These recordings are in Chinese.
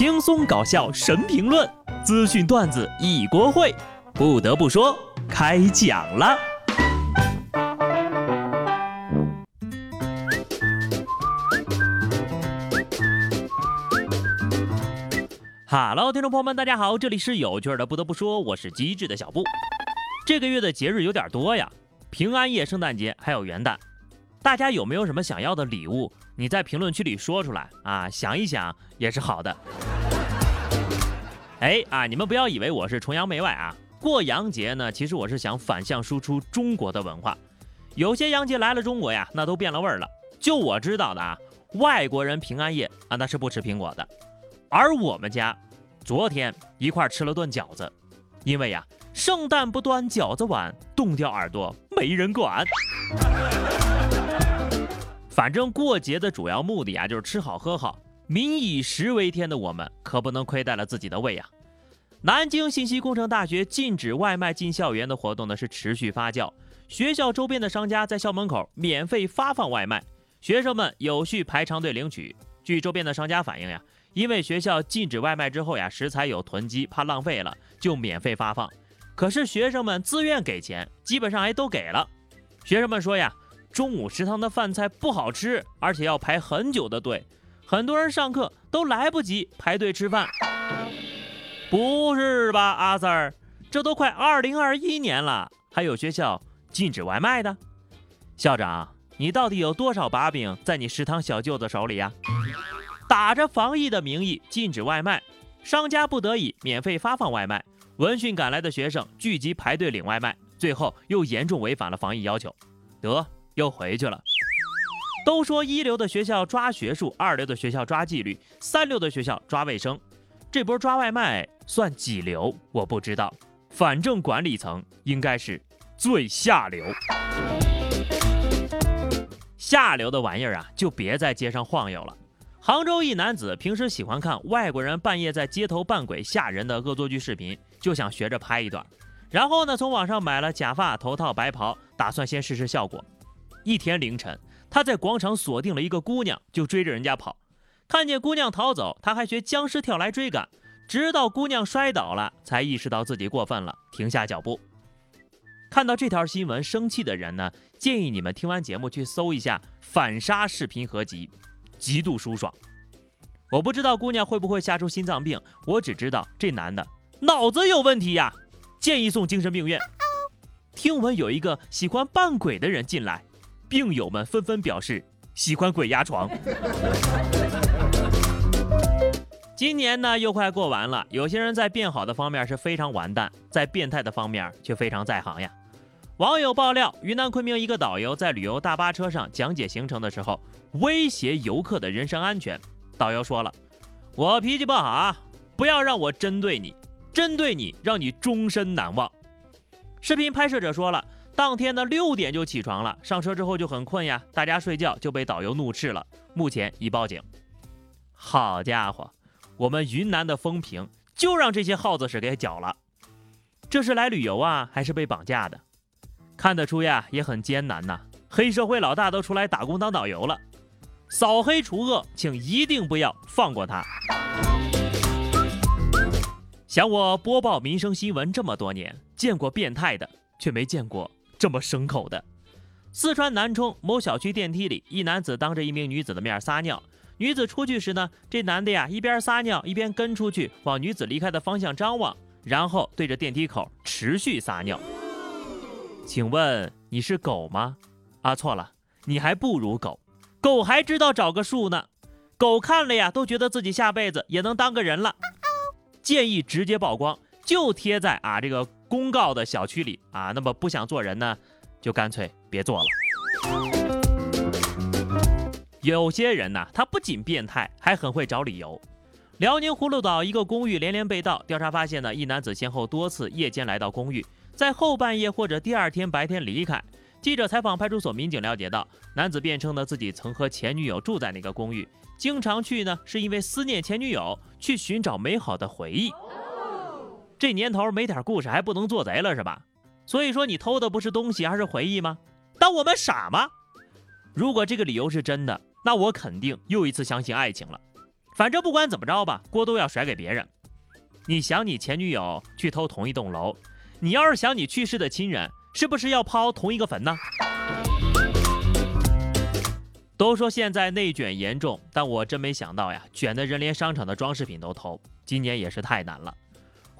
轻松搞笑神评论，资讯段子一锅烩。不得不说，开讲了。Hello，听众朋友们，大家好，这里是有趣的。不得不说，我是机智的小布。这个月的节日有点多呀，平安夜、圣诞节还有元旦。大家有没有什么想要的礼物？你在评论区里说出来啊，想一想也是好的。哎啊，你们不要以为我是崇洋媚外啊！过洋节呢，其实我是想反向输出中国的文化。有些洋节来了中国呀，那都变了味儿了。就我知道的啊，外国人平安夜啊那是不吃苹果的，而我们家昨天一块吃了顿饺子，因为呀，圣诞不端饺子碗，冻掉耳朵没人管。反正过节的主要目的啊，就是吃好喝好。民以食为天的我们，可不能亏待了自己的胃呀。南京信息工程大学禁止外卖进校园的活动呢，是持续发酵。学校周边的商家在校门口免费发放外卖，学生们有序排长队领取。据周边的商家反映呀，因为学校禁止外卖之后呀，食材有囤积，怕浪费了，就免费发放。可是学生们自愿给钱，基本上还都给了。学生们说呀。中午食堂的饭菜不好吃，而且要排很久的队，很多人上课都来不及排队吃饭。不是吧，阿 Sir？这都快二零二一年了，还有学校禁止外卖的？校长，你到底有多少把柄在你食堂小舅子手里呀？打着防疫的名义禁止外卖，商家不得已免费发放外卖，闻讯赶来的学生聚集排队领外卖，最后又严重违反了防疫要求，得。又回去了。都说一流的学校抓学术，二流的学校抓纪律，三流的学校抓卫生。这波抓外卖算几流？我不知道，反正管理层应该是最下流。下流的玩意儿啊，就别在街上晃悠了。杭州一男子平时喜欢看外国人半夜在街头扮鬼吓人的恶作剧视频，就想学着拍一段，然后呢，从网上买了假发、头套、白袍，打算先试试效果。一天凌晨，他在广场锁定了一个姑娘，就追着人家跑。看见姑娘逃走，他还学僵尸跳来追赶，直到姑娘摔倒了，才意识到自己过分了，停下脚步。看到这条新闻生气的人呢，建议你们听完节目去搜一下反杀视频合集，极度舒爽。我不知道姑娘会不会吓出心脏病，我只知道这男的脑子有问题呀，建议送精神病院。听闻有一个喜欢扮鬼的人进来。病友们纷纷表示喜欢鬼压床。今年呢又快过完了，有些人在变好的方面是非常完蛋，在变态的方面却非常在行呀。网友爆料，云南昆明一个导游在旅游大巴车上讲解行程的时候，威胁游客的人身安全。导游说了：“我脾气不好啊，不要让我针对你，针对你让你终身难忘。”视频拍摄者说了。当天呢六点就起床了，上车之后就很困呀，大家睡觉就被导游怒斥了，目前已报警。好家伙，我们云南的风评就让这些耗子屎给搅了。这是来旅游啊，还是被绑架的？看得出呀，也很艰难呐。黑社会老大都出来打工当导游了，扫黑除恶，请一定不要放过他。想我播报民生新闻这么多年，见过变态的，却没见过。这么牲口的，四川南充某小区电梯里，一男子当着一名女子的面撒尿。女子出去时呢，这男的呀一边撒尿一边跟出去，往女子离开的方向张望，然后对着电梯口持续撒尿。请问你是狗吗？啊，错了，你还不如狗，狗还知道找个树呢。狗看了呀，都觉得自己下辈子也能当个人了。建议直接曝光，就贴在啊这个。公告的小区里啊，那么不想做人呢，就干脆别做了。有些人呢，他不仅变态，还很会找理由。辽宁葫芦岛一个公寓连连被盗，调查发现呢，一男子先后多次夜间来到公寓，在后半夜或者第二天白天离开。记者采访派出所民警了解到，男子辩称呢，自己曾和前女友住在那个公寓，经常去呢，是因为思念前女友，去寻找美好的回忆。这年头没点故事还不能做贼了是吧？所以说你偷的不是东西，而是回忆吗？当我们傻吗？如果这个理由是真的，那我肯定又一次相信爱情了。反正不管怎么着吧，锅都要甩给别人。你想你前女友去偷同一栋楼，你要是想你去世的亲人，是不是要抛同一个坟呢？都说现在内卷严重，但我真没想到呀，卷的人连商场的装饰品都偷。今年也是太难了。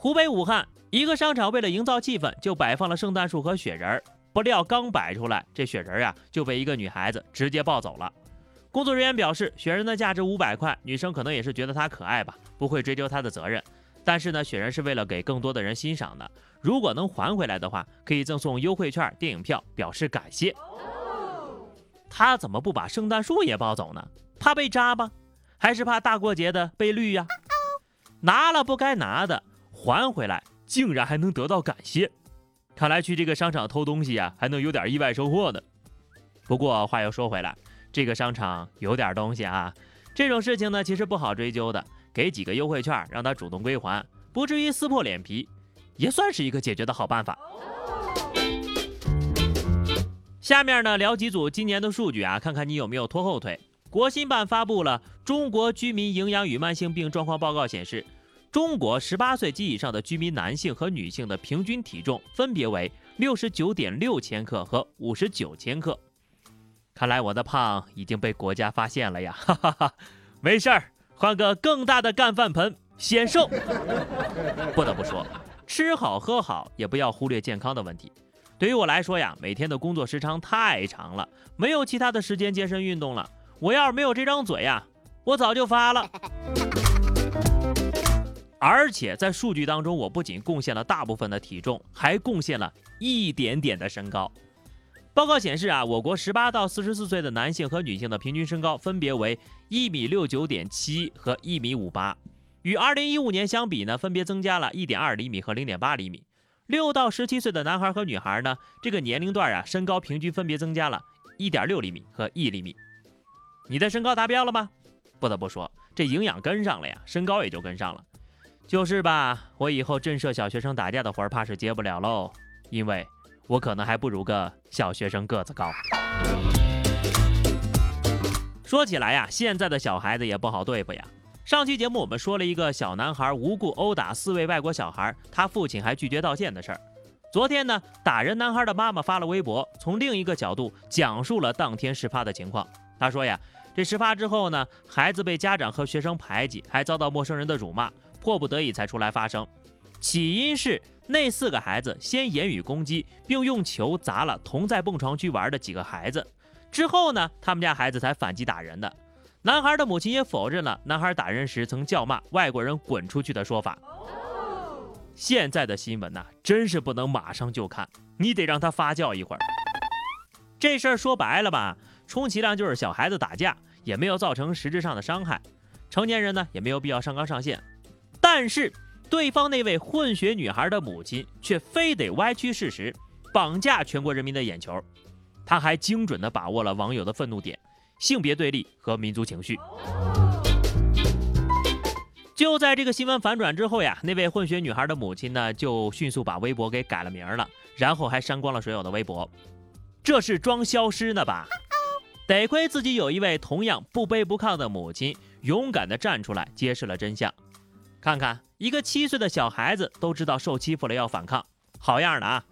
湖北武汉一个商场为了营造气氛，就摆放了圣诞树和雪人儿，不料刚摆出来，这雪人呀就被一个女孩子直接抱走了。工作人员表示，雪人的价值五百块，女生可能也是觉得它可爱吧，不会追究她的责任。但是呢，雪人是为了给更多的人欣赏的，如果能还回来的话，可以赠送优惠券、电影票，表示感谢。他怎么不把圣诞树也抱走呢？怕被扎吧？还是怕大过节的被绿呀？拿了不该拿的还回来，竟然还能得到感谢，看来去这个商场偷东西啊，还能有点意外收获呢。不过话又说回来，这个商场有点东西啊，这种事情呢，其实不好追究的，给几个优惠券，让他主动归还，不至于撕破脸皮，也算是一个解决的好办法。下面呢，聊几组今年的数据啊，看看你有没有拖后腿。国新办发布了《中国居民营养与慢性病状况报告》，显示，中国十八岁及以上的居民男性和女性的平均体重分别为六十九点六千克和五十九千克。看来我的胖已经被国家发现了呀，哈哈哈！没事儿，换个更大的干饭盆，显瘦。不得不说，吃好喝好，也不要忽略健康的问题。对于我来说呀，每天的工作时长太长了，没有其他的时间健身运动了。我要是没有这张嘴呀，我早就发了。而且在数据当中，我不仅贡献了大部分的体重，还贡献了一点点的身高。报告显示啊，我国十八到四十四岁的男性和女性的平均身高分别为一米六九点七和一米五八，与二零一五年相比呢，分别增加了一点二厘米和零点八厘米。六到十七岁的男孩和女孩呢，这个年龄段啊，身高平均分别增加了一点六厘米和一厘米。你的身高达标了吗？不得不说，这营养跟上了呀，身高也就跟上了。就是吧，我以后震慑小学生打架的活儿怕是接不了喽，因为我可能还不如个小学生个子高。说起来呀，现在的小孩子也不好对付呀。上期节目我们说了一个小男孩无故殴打四位外国小孩，他父亲还拒绝道歉的事儿。昨天呢，打人男孩的妈妈发了微博，从另一个角度讲述了当天事发的情况。他说呀，这事发之后呢，孩子被家长和学生排挤，还遭到陌生人的辱骂，迫不得已才出来发声。起因是那四个孩子先言语攻击，并用球砸了同在蹦床区玩的几个孩子，之后呢，他们家孩子才反击打人的。男孩的母亲也否认了男孩打人时曾叫骂外国人滚出去的说法。现在的新闻呐，真是不能马上就看，你得让他发酵一会儿。这事儿说白了吧，充其量就是小孩子打架，也没有造成实质上的伤害。成年人呢，也没有必要上纲上线。但是对方那位混血女孩的母亲却非得歪曲事实，绑架全国人民的眼球。他还精准地把握了网友的愤怒点。性别对立和民族情绪。就在这个新闻反转之后呀，那位混血女孩的母亲呢，就迅速把微博给改了名了，然后还删光了所有的微博。这是装消失呢吧？得亏自己有一位同样不卑不亢的母亲，勇敢地站出来揭示了真相。看看一个七岁的小孩子都知道受欺负了要反抗，好样的啊！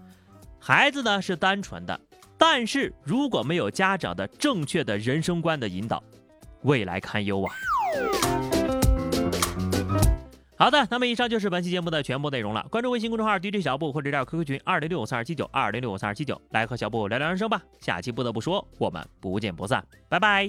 孩子呢是单纯的。但是如果没有家长的正确的人生观的引导，未来堪忧啊！好的，那么以上就是本期节目的全部内容了。关注微信公众号 DJ 小布或者加 QQ 群二零六五三二七九二零六五三二七九，来和小布聊聊人生吧。下期不得不说，我们不见不散，拜拜。